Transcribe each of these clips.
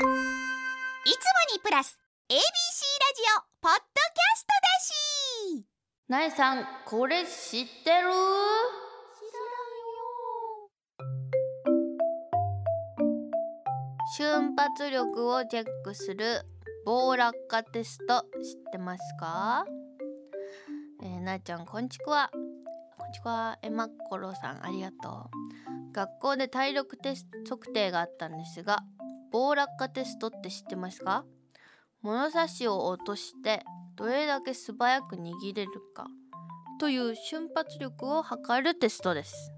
いつもにプラス ABC ラジオポッドキャストだし。なえさんこれ知ってる？瞬発力をチェックする棒落下テスト知ってますか？えー、なえちゃんこんちくわ。こんちくわえまっころさんありがとう。学校で体力テスト測定があったんですが棒落下テストって知ってますか？物差しを落としてどれだけ素早く握れるか。という瞬発力を測るテストです。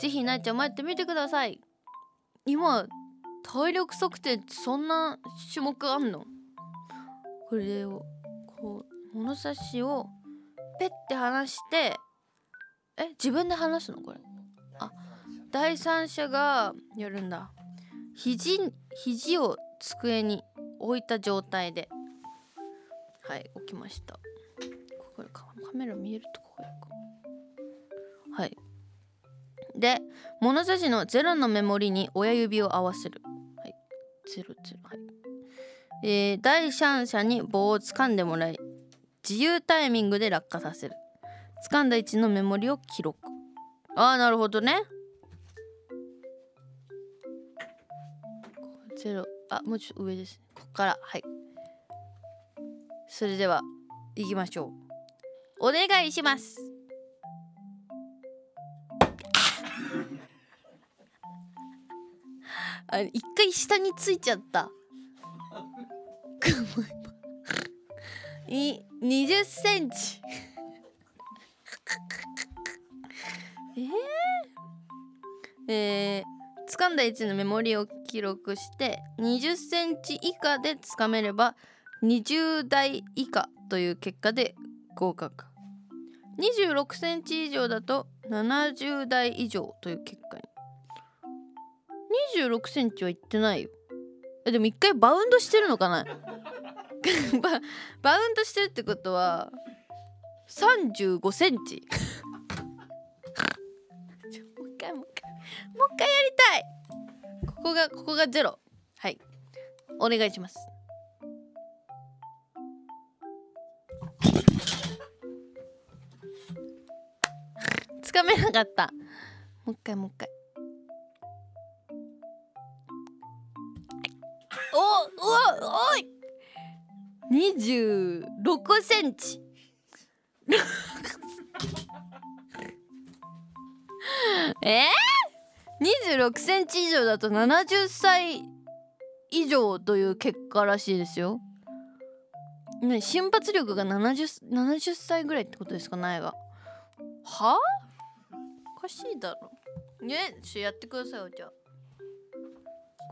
ぜひなえちゃんもやってみてください。今体力測定そんな種目あんの？これをこう物差しをペッて離してえ自分で離すのこれ？あ第三者がやるんだ。肘肘を机に置いた状態で。はい置きました。ここでカメラ見えるとこやか。はい。で物差しの0のメモリに親指を合わせる。はい。00はい。えー、第三者に棒を掴んでもらい自由タイミングで落下させる。掴んだ位置のメモリを記録。ああなるほどね。ゼロ。あもうちょっと上です。ねここから。はい。それでは行きましょう。お願いします。あ一回下についちゃった。い20センチ。えー、えー掴んだ位置のメモリを記録して20センチ以下でつかめれば20台以下という結果で合格。26センチ以上だと70台以上という結果に。26センチはいってないよ。えでも一回バウンドしてるのかな？ババウンドしてるってことは35センチ。もう一回やりたい。ここがここがゼロ。はい。お願いします。つかめなかった。もう一回もう一回。おおおい。26センチ。えー、26センチ以上だと70歳以上という結果らしいですよ。ね瞬発力が 70, 70歳ぐらいってことですか苗が。はおかしいだろ。ねちょやってくださいよじゃあ。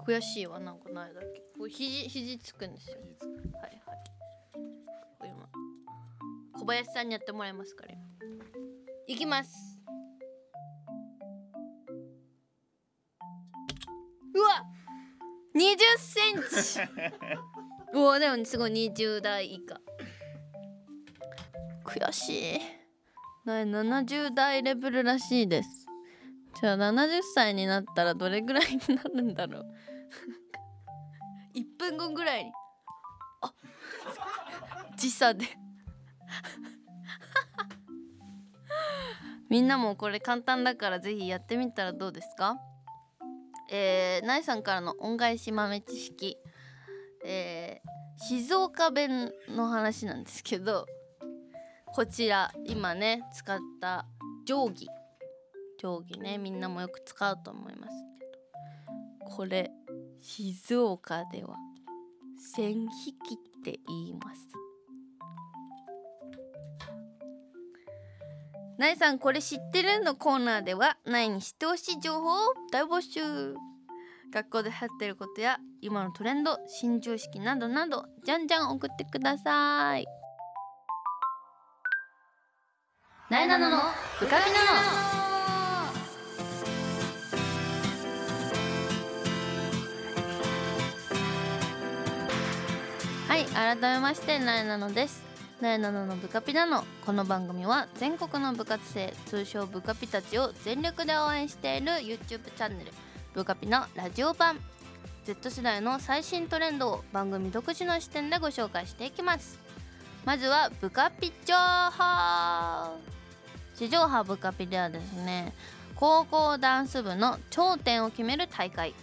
悔しいわなんか苗だけ。こう肘肘つくんですよ。はいはい。今小林さんにやってもらいますからいきますうわ20センチ。うわでもすごい20代以下。悔しい。な70代レベルらしいです。じゃあ70歳になったらどれぐらいになるんだろう。1分後ぐらいに。あ時差で。みんなもこれ簡単だからぜひやってみたらどうですか？えー、なえさんからの恩返し豆知識。えー、静岡弁の話なんですけどこちら今ね使った定規。定規ねみんなもよく使うと思いますけど。これ静岡では線引きって言います。なえさんこれ知ってる？のコーナーではなえに知ってほしい情報を大募集。学校で流行ってることや今のトレンド新常識などなどじゃんじゃん送ってください。なえなののブカビなの。はい改めましてなえなのです。なえなののブカピなのこの番組は全国の部活生通称ブカピたちを全力で応援している YouTube チャンネルブカピのラジオ版。Z 世代の最新トレンドを番組独自の視点でご紹介していきます。まずはブカピ情報。地上波ブカピではですね高校ダンス部の頂点を決める大会。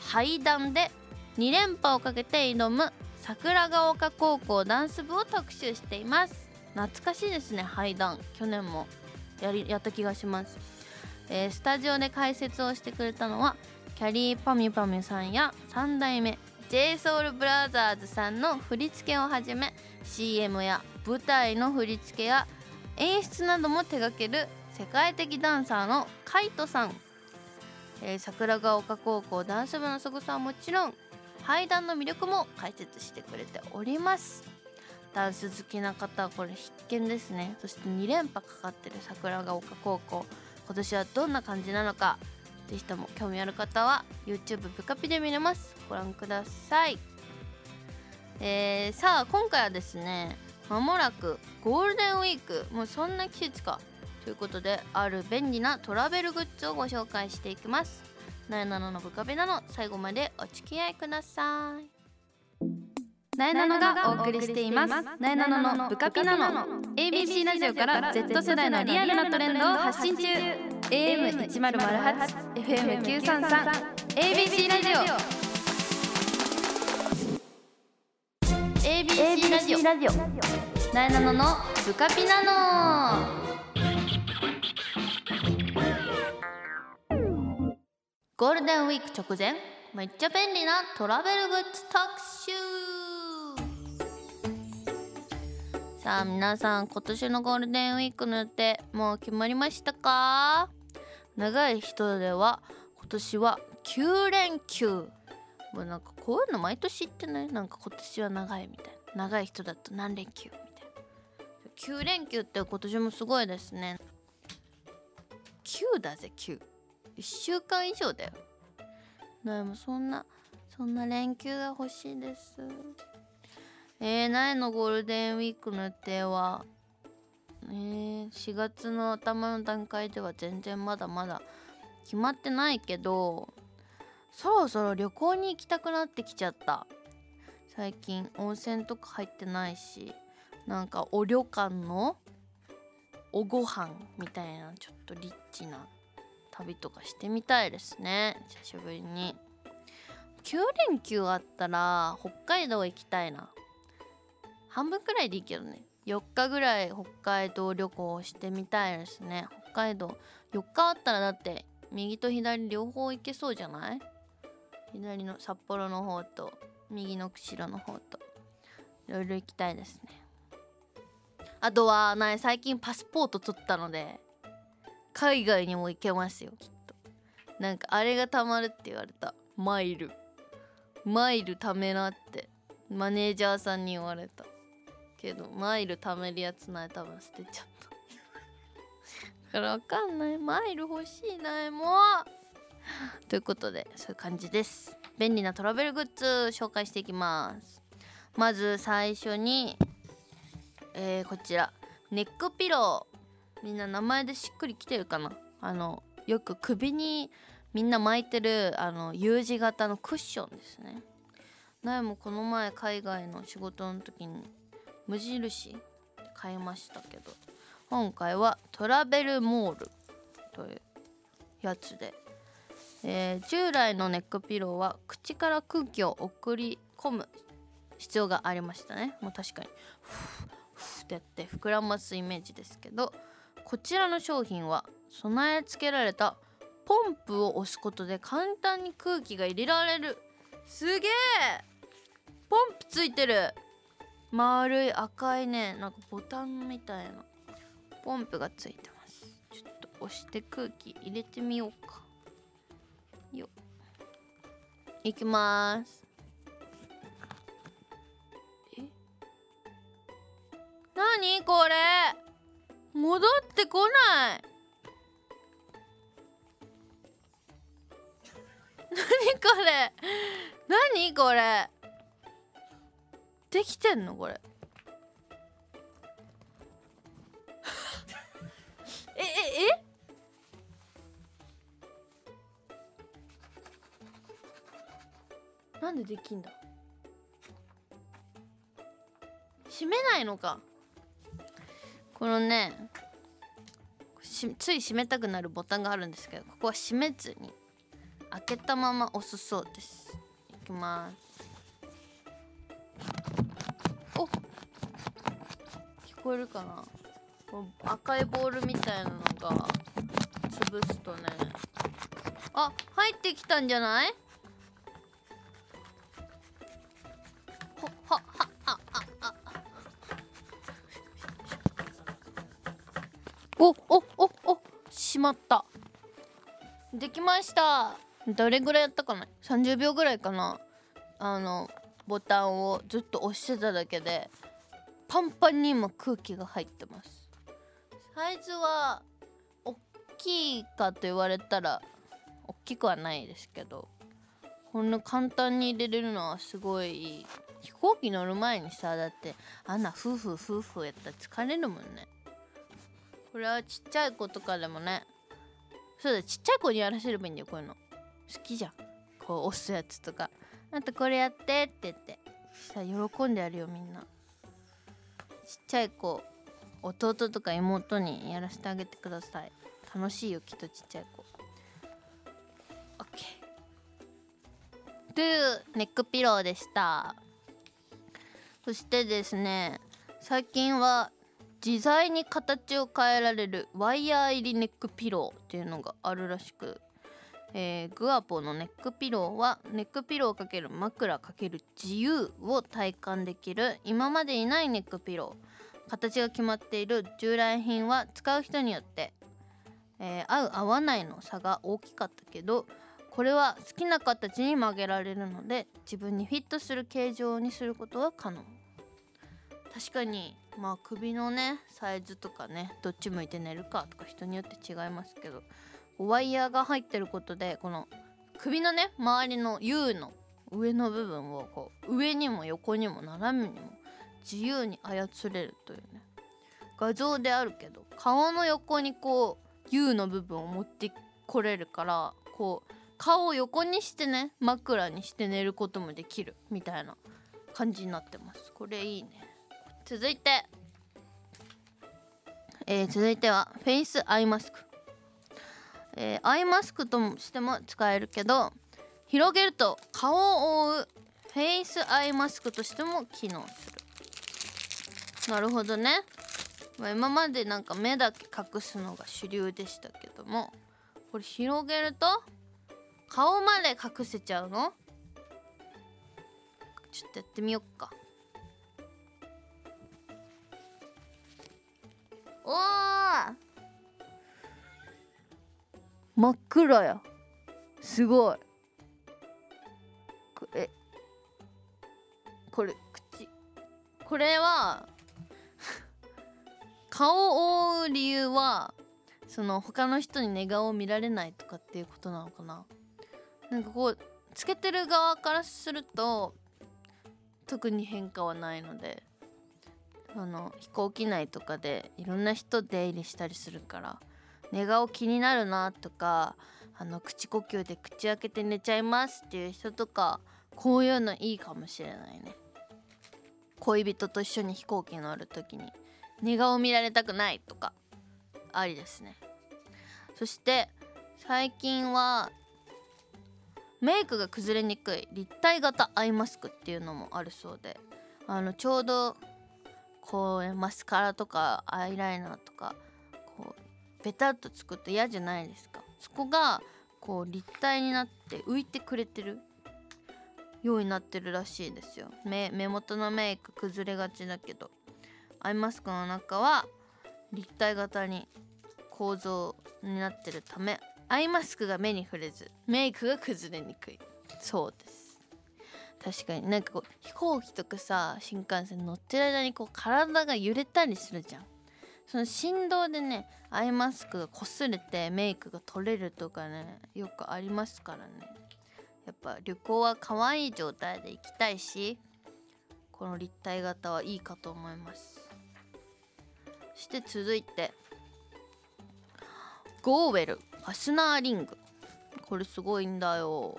廃団で2連覇をかけて挑む桜ヶ丘高校ダンス部を特集しています。懐かしいですね廃団。去年もやりやった気がします、えースタジオで解説をしてくれたのはキャリーパミパミさんや3代目 j s o u l b r o t h e r s さんの振り付けをはじめ CM や舞台の振り付けや演出なども手掛ける世界的ダンサーのカイトさん、えー桜ヶ丘高校ダンス部のすごさはもちろん階段の魅力も解説してくれております。ダンス好きな方はこれ必見ですね。そして2連覇かかってる桜ヶ丘高校。今年はどんな感じなのかぜひとも興味ある方は YouTube ブカピで見れます。ご覧ください。えー、さあ今回はですねまもなくゴールデンウィーク。もうそんな季節か。ということである便利なトラベルグッズをご紹介していきます。なえなののブカペなの最後までお付き合いください。なえなのがお送りしています。なえなののブカピナノ ABC ラジオから Z 世代のリアルなトレンドを発信中。AM1008 FM933 ABC ラジオ。ABC ラジオ。なえなののブカピナノゴールデンウィーク直前めっちゃ便利なトラベルグッズ特集。さあ皆さん今年のゴールデンウィークの予定もう決まりましたか？長い人では今年は9連休。もうなんかこういうの毎年言ってない？なんか今年は長いみたいな。長い人だと何連休みたいな。9連休って今年もすごいですね。9だぜ9 1週間以上だよ。でもそんなそんな連休が欲しいです。えー、苗のゴールデンウィークの予定は？えー、4月の頭の段階では全然まだまだ決まってないけどそろそろ旅行に行きたくなってきちゃった。最近温泉とか入ってないしなんかお旅館のおご飯みたいなちょっとリッチな。旅とかしてみたいですね久しぶりに。9連休あったら北海道行きたいな。半分くらいでいいけどね。4日ぐらい北海道旅行してみたいですね。北海道。4日あったらだって右と左両方行けそうじゃない？左の札幌の方と右の釧路の方といろいろ行きたいですね。あとはない最近パスポート取ったので海外にも行けますよきっと。なんかあれがたまるって言われた。マイル。マイル貯めなってマネージャーさんに言われた。けどマイル貯めるやつない多分捨てちゃった。だからわかんない。マイル欲しいなもう。ということでそういう感じです。便利なトラベルグッズ紹介していきます。まず最初にえー、こちら。ネックピロー。みんな名前でしっくりきてるかな？あのよく首にみんな巻いてるあの U 字型のクッションですね。なもこの前海外の仕事の時に無印買いましたけど今回はトラベルモールというやつで、えー従来のネックピローは口から空気を送り込む必要がありましたね。もう確かにフーフーってやって膨らますイメージですけどこちらの商品は備え付けられたポンプを押すことで簡単に空気が入れられる。すげえ！ポンプついてる。丸い赤いね。なんかボタンみたいな。ポンプがついてます。ちょっと押して空気入れてみようか。よいきます。え？なにこれ？戻ってこない。何これ？何これ？できてんのこれ？えええ？なんでできんだ？閉めないのか。このねつい閉めたくなるボタンがあるんですけどここは閉めずに開けたまま押すそうです。いきます。お聞こえるかな？この赤いボールみたいなのが潰すとね。あ入ってきたんじゃない？まった。できました。どれぐらいやったかな？30秒ぐらいかな。あのボタンをずっと押してただけでパンパンに今空気が入ってます。サイズは大きいかと言われたら大きくはないですけどこんな簡単に入れれるのはすごいいい。飛行機乗る前にさだってあんな夫婦夫婦やったら疲れるもんね。これはちっちゃい子とかでもねそうだちっちゃい子にやらせればいいんだよこういうの。好きじゃん。こう押すやつとか。あとこれやってって言って。さ喜んでやるよみんな。ちっちっちゃい子弟とか妹にやらせてあげてください。楽しいよきっとちっちゃい子。OK というネックピローでした。そしてですね最近は自在に形を変えられるワイヤー入りネックピローっていうのがあるらしく、えーグアポのネックピローはネックピロー×枕×自由を体感できる今までにないネックピロー形が決まっている従来品は使う人によって、えー合う合わないの差が大きかったけどこれは好きな形に曲げられるので自分にフィットする形状にすることが可能。確かにまあ首のねサイズとかねどっち向いて寝るかとか人によって違いますけどワイヤーが入ってることでこの首のね周りの U の上の部分をこう上にも横にも斜めにも自由に操れるというね画像であるけど顔の横にこう U の部分を持ってこれるからこう顔を横にしてね枕にして寝ることもできるみたいな感じになってます。これいいね。続いて。えー続いてはフェイスアイマスク、えーアイマスクとしても使えるけど広げると顔を覆うフェイスアイマスクとしても機能する。なるほどね、まあ、今までなんか目だけ隠すのが主流でしたけどもこれ広げると顔まで隠せちゃうの？ちょっとやってみよっか。おー。真っ暗やすごい。これこれ口。これは 顔を覆う理由はその他の人に寝顔を見られないとかっていうことなのかな。なんかこうつけてる側からすると特に変化はないので。あの飛行機内とかでいろんな人出入りしたりするから寝顔気になるなとかあの口呼吸で口開けて寝ちゃいますっていう人とかこういうのいいかもしれないね。恋人と一緒に飛行機乗る時に寝顔見られたくないとかありですね。そして最近はメイクが崩れにくい立体型アイマスクっていうのもあるそうであのちょうどこうマスカラとかアイライナーとかこうベタっとつくと嫌じゃないですか。そこがこう立体になって浮いてくれてるようになってるらしいですよ。目目元のメイク崩れがちだけど。アイマスクの中は立体型に構造になってるためアイマスクが目に触れずメイクが崩れにくい。そうです。確かに。なんかこう飛行機とかさ新幹線乗ってる間にこう体が揺れたりするじゃん。その振動でねアイマスクが擦れてメイクが取れるとかねよくありますからね。やっぱ旅行は可愛い状態で行きたいしこの立体型はいいかと思います。そして続いてゴーウェルファスナーリング。これすごいんだよ。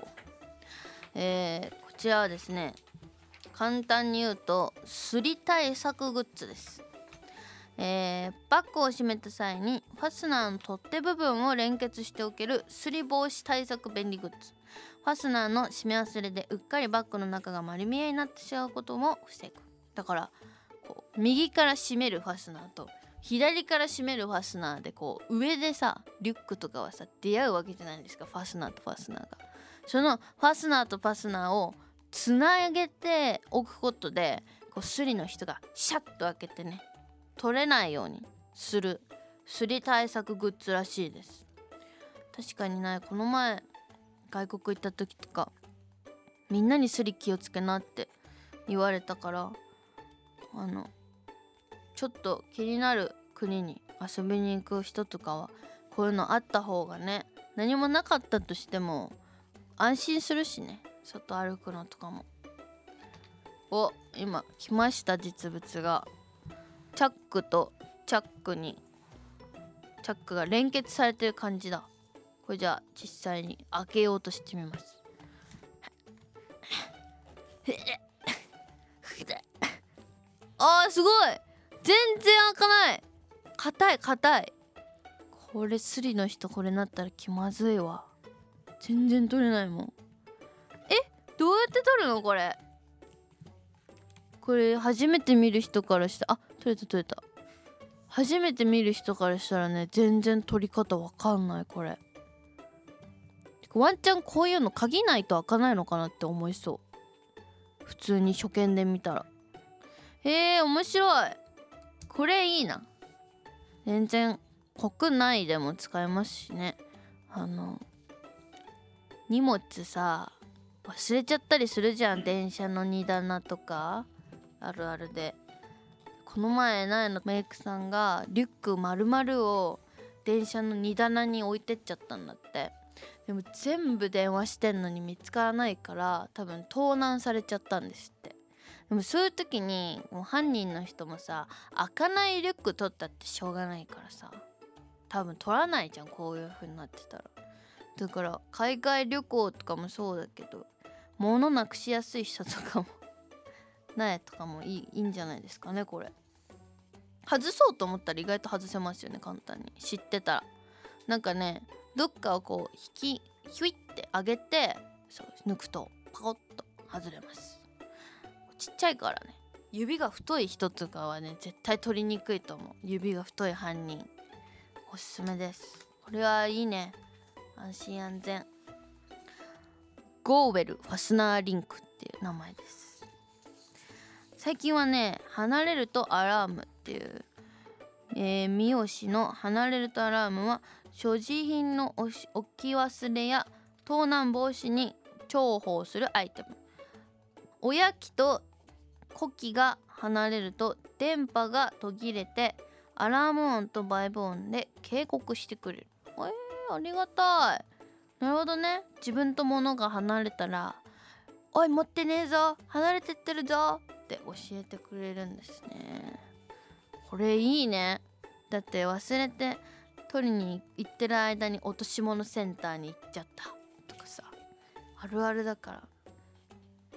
えーちらはですね簡単に言うとすり対策グッズです。えーバッグを閉めた際にファスナーの取っ手部分を連結しておけるすり防止対策便利グッズ。ファスナーの閉め忘れでうっかりバッグの中が丸見えになってしまうことも防ぐ。だからこう右から閉めるファスナーと左から閉めるファスナーでこう上でさリュックとかはさ出会うわけじゃないですか。ファスナーとファスナーが。そのファスナーとファスナーをつなげておくことでこうスリの人がシャッと開けてね取れないようにするすり対策グッズらしいです。確かにねこの前外国行った時とかみんなにスリ気をつけなって言われたからあのちょっと気になる国に遊びに行く人とかはこういうのあった方がね何もなかったとしても安心するしね。外歩くのとかも。お今来ました実物が。チャックとチャックに。チャックが連結されてる感じだ。これじゃあ実際に開けようとしてみます。あーすごい。全然開かない。硬い硬い。これスリの人これなったら気まずいわ。全然取れないもん。どうやって取るのこれ？これ初めて見る人からしたあ取れた取れた。初めて見る人からしたらね全然取り方わかんないこれ。ワンチャンこういうの鍵ないと開かないのかなって思いそう。普通に初見で見たら。へえ面白い。これいいな。全然国内でも使えますしね。あの荷物さ忘れちゃったりするじゃん電車の荷棚とか。あるあるで。この前苗のメイクさんがリュック丸々を電車の荷棚に置いてっちゃったんだって。でも全部電話してんのに見つからないから多分盗難されちゃったんですって。でもそういう時にもう犯人の人もさ開かないリュック取ったってしょうがないからさ多分取らないじゃんこういう風になってたら。だから海外旅行とかもそうだけど物なくしやすい人とかも苗とかもいいいいんじゃないですかねこれ。外そうと思ったら意外と外せますよね簡単に。知ってたら。なんかねどっかをこう引きヒュイって上げてそう抜くとパコッと外れます。ちっちゃいからね。指が太い人とかはね絶対取りにくいと思う。指が太い犯人。おすすめです。これはいいね。安心安全。ゴーウェルファスナーリンクっていう名前です。最近はね離れるとアラームっていう、えー、三好の離れるとアラームは所持品の置き忘れや盗難防止に重宝するアイテム。親機と子機が離れると電波が途切れてアラーム音とバイブ音で警告してくれる。えー、ありがたい。なるほどね。自分と物が離れたら「おい持ってねえぞ。離れてってるぞ」って教えてくれるんですね。これいいねだって忘れて取りに行ってる間に落とし物センターに行っちゃったとかさ。あるあるだから。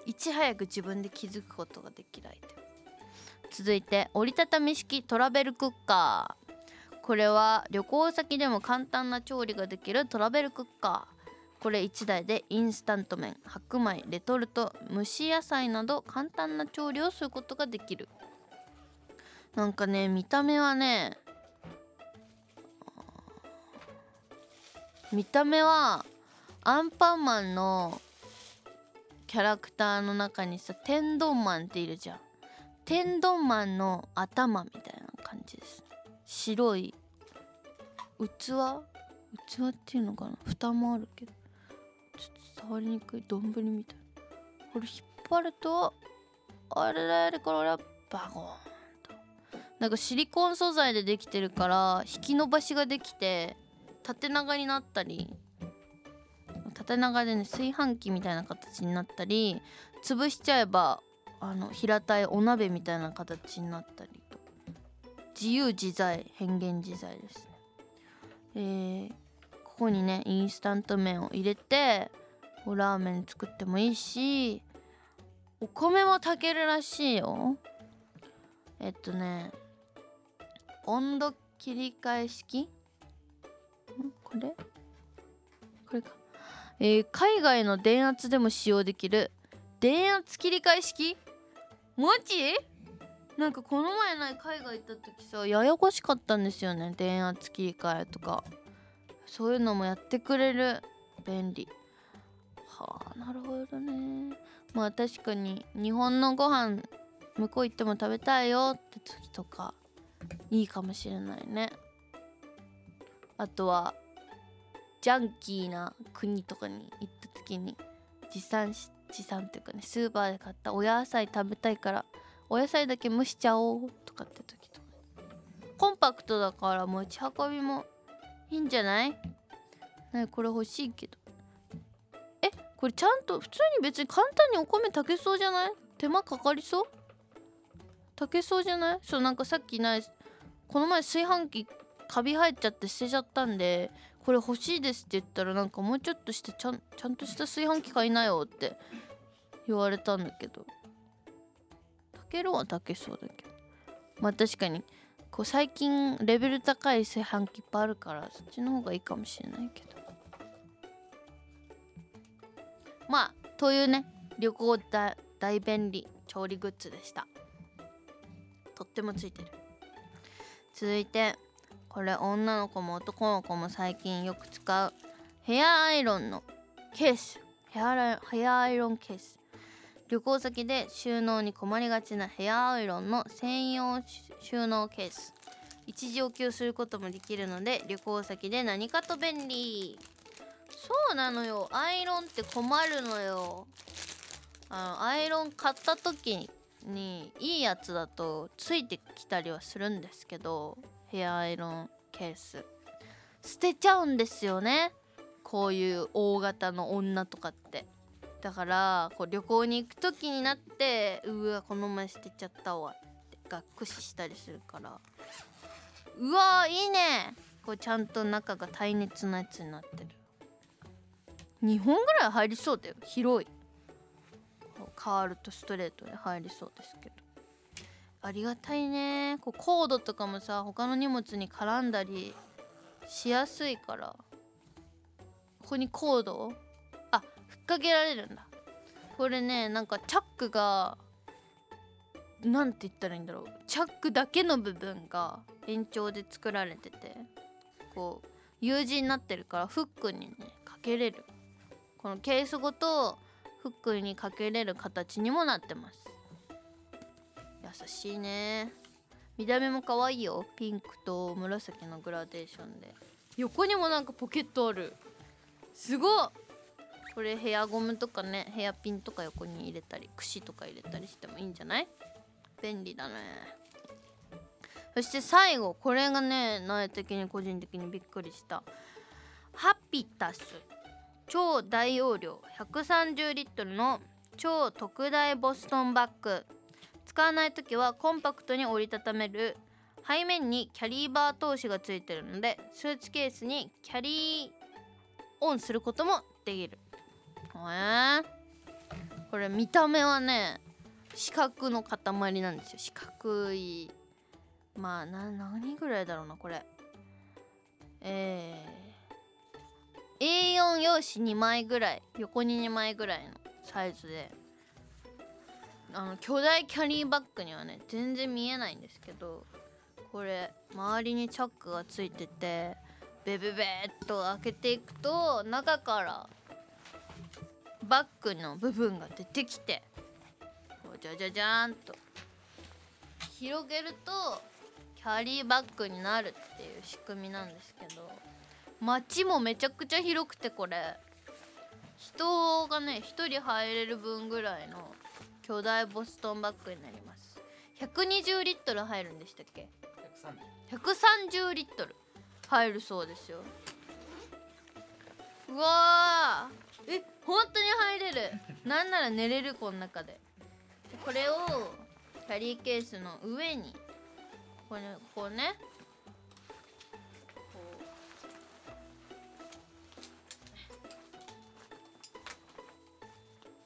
いち早く自分で気づくことができるアイテム続いて折りたたみ式トラベルクッカー。これは旅行先でも簡単な調理ができるトラベルクッカー。これ1台でインスタント麺白米レトルト蒸し野菜など簡単な調理をすることができる。なんかね見た目はね見た目はアンパンマンのキャラクターの中にさ天丼マンっているじゃん。天丼マンの頭みたいな感じです。白い器？器っていうのかな？蓋もあるけど。触りにくい丼みたい。なこれ引っ張るとあれだれこれはバゴンと。なんかシリコン素材でできてるから引き伸ばしができて縦長になったり縦長でね炊飯器みたいな形になったり潰しちゃえばあの平たいお鍋みたいな形になったりと。自由自在変幻自在ですね。えー、ここにねインスタント麺を入れてラーメン作ってもいいしお米も炊けるらしいよ。えっとね温度切り替え式？これ？これか。えー海外の電圧でも使用できる電圧切り替え式？マジなんかこの前ない海外行った時さややこしかったんですよね電圧切り替えとか。そういうのもやってくれる。便利。はあ。なるほどね。まあ確かに日本のご飯向こう行っても食べたいよって時とかいいかもしれないね。あとはジャンキーな国とかに行った時に持参し持参っていうかねスーパーで買ったお野菜食べたいからお野菜だけ蒸しちゃおうとかって時とか。コンパクトだから持ち運びもいいんじゃない？ねこれ欲しいけど。これちゃんと普通に別に簡単にお米炊けそうじゃない？手間かかりそう？炊けそうじゃない？そうなんかさっきないこの前炊飯器カビ生えちゃって捨てちゃったんでこれ欲しいですって言ったらなんかもうちょっとしてちゃんちゃんとした炊飯器買いなよって言われたんだけど。炊けるは炊けそうだけど。まあ確かにこう最近レベル高い炊飯器いっぱいあるからそっちの方がいいかもしれないけど。まあというね旅行大大便利調理グッズでした。とってもついてる。続いてこれ女の子も男の子も最近よく使うヘアアイロンのケース。ヘアヘアアイロンケース。旅行先で収納に困りがちなヘアアイロンの専用収納ケース。一時置きをすることもできるので旅行先で何かと便利。そうなのよ。アイロンって困るのよ。あのアイロン買った時にいいやつだとついてきたりはするんですけどヘアアイロンケース。捨てちゃうんですよね。こういう大型の女とかって。だからこう旅行に行く時になってうわこの前捨てちゃったわってがっくししたりするから。うわーいいね。こうちゃんと中が耐熱なやつになってる。2本ぐらい入りそうだよ。広い。カールとストレートで入りそうですけど。ありがたいね。こうコードとかもさ他の荷物に絡んだりしやすいから。ここにコードをあふっかけられるんだ。これねなんかチャックがなんて言ったらいいんだろう。チャックだけの部分が延長で作られててこう U 字になってるからフックにねかけれる。このケースごとフックにかけれる形にもなってます。優しいね。見た目も可愛いよ。ピンクと紫のグラデーションで。横にもなんかポケットある。すごっ。これヘアゴムとかね。ヘアピンとか横に入れたり櫛とか入れたりしてもいいんじゃない？便利だね。そして最後これがね苗的に個人的にびっくりした。ハピタス。超大容量130リットルの超特大ボストンバッグ。使わない時はコンパクトに折りたためる。背面にキャリーバー通しがついてるのでスーツケースにキャリーオンすることもできる。えー、これ見た目はね四角の塊なんですよ。四角い。まあな何ぐらいだろうなこれ。えー、A4 用紙2枚ぐらい横に2枚ぐらいのサイズで。あの巨大キャリーバッグにはね全然見えないんですけどこれ周りにチャックがついててベベベーっと開けていくと中からバッグの部分が出てきてこうじゃじゃじゃーんと広げるとキャリーバッグになるっていう仕組みなんですけど。街もめちゃくちゃ広くてこれ。人がね1人入れる分ぐらいの巨大ボストンバッグになります。120リットル入るんでしたっけ？130リットル。入るそうですよ。うわー。え本当に入れる。なんなら寝れるこの中で。でこれをキャリーケースの上にこれこうね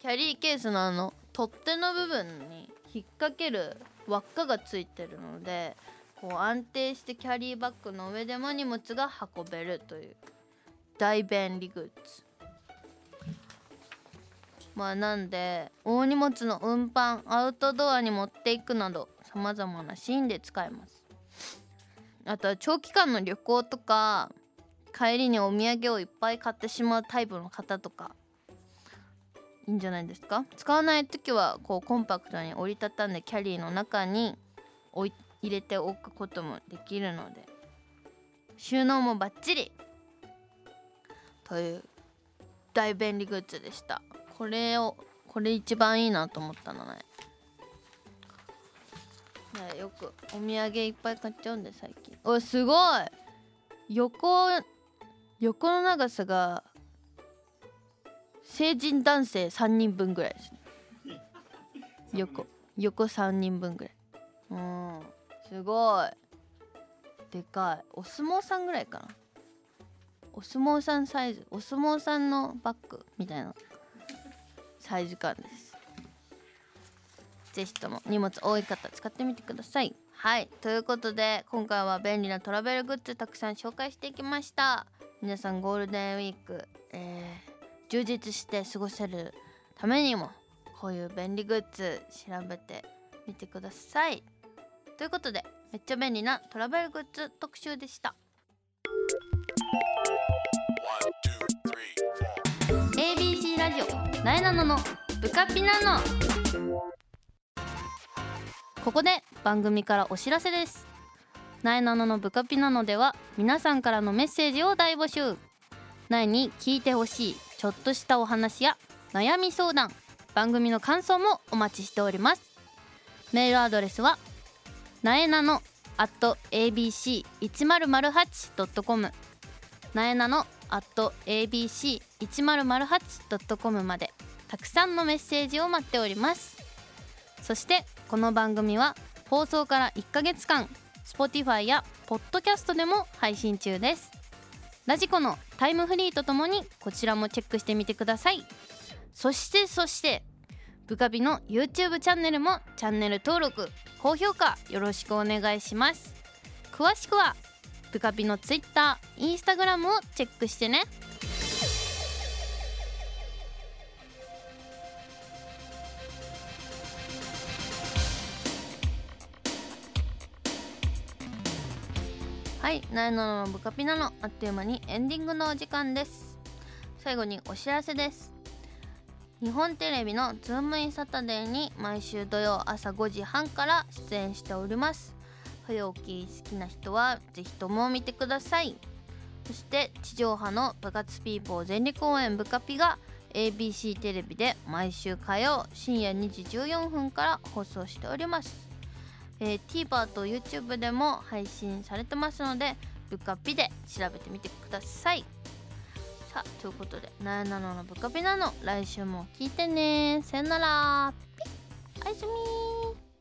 キャリーケースのあの取っ手の部分に引っ掛ける輪っかがついてるのでこう安定してキャリーバッグの上でも荷物が運べるという大便利グッズ。まあなんで大荷物の運搬アウトドアに持っていくなどさまざまなシーンで使えます。あとは長期間の旅行とか帰りにお土産をいっぱい買ってしまうタイプの方とかいいんじゃないですか？使わない時はこうコンパクトに折りたたんでキャリーの中に置い入れておくこともできるので収納もバッチリ。という大便利グッズでした。これをこれ一番いいなと思ったのね。ねよくお土産いっぱい買っちゃうんで最近。おすごい！横横の長さが成人男性3人分ぐらいですね。横横3人分ぐらい。うんすごい。でかい。お相撲さんぐらいかな。お相撲さんサイズお相撲さんのバッグみたいな。サイズ感です。ぜひとも荷物多い方使ってみてください。はい。ということで今回は便利なトラベルグッズたくさん紹介していきました。皆さんゴールデンウィーク、え、充実して過ごせるためにもこういう便利グッズ調べてみてください。ということでめっちゃ便利なトラベルグッズ特集でした。ABC ラジオなえなののブカピナノ。ここで番組からお知らせです。なえなののブカピナノでは皆さんからのメッセージを大募集。なえに聞いてほしい。ちょっとしたお話や悩み相談番組の感想もお待ちしております。メールアドレスはなえなの at abc1008.com なえなの at abc1008.com までたくさんのメッセージを待っております。そしてこの番組は放送から1ヶ月間 Spotify や Podcast でも配信中です。ラジコのタイムフリーとともにこちらもチェックしてみてください。そしてそしてブカビの YouTube チャンネルもチャンネル登録高評価よろしくお願いします。詳しくはブカピの Twitter、Instagram をチェックしてね。はい、なえなののブカピナのあっという間にエンディングのお時間です。最後にお知らせです。日本テレビのズームインサタデーに毎週土曜朝5時半から出演しております。早起き好きな人はぜひとも見てください。そして地上波の部活ピーポー全力応援ブカピが ABC テレビで毎週火曜深夜2時14分から放送しております。えー、TVer と YouTube でも配信されてますのでブカピで調べてみてください。さあということで「なえなののブカピなの」来週も聞いてね。さよなら。ピッ。おやすみ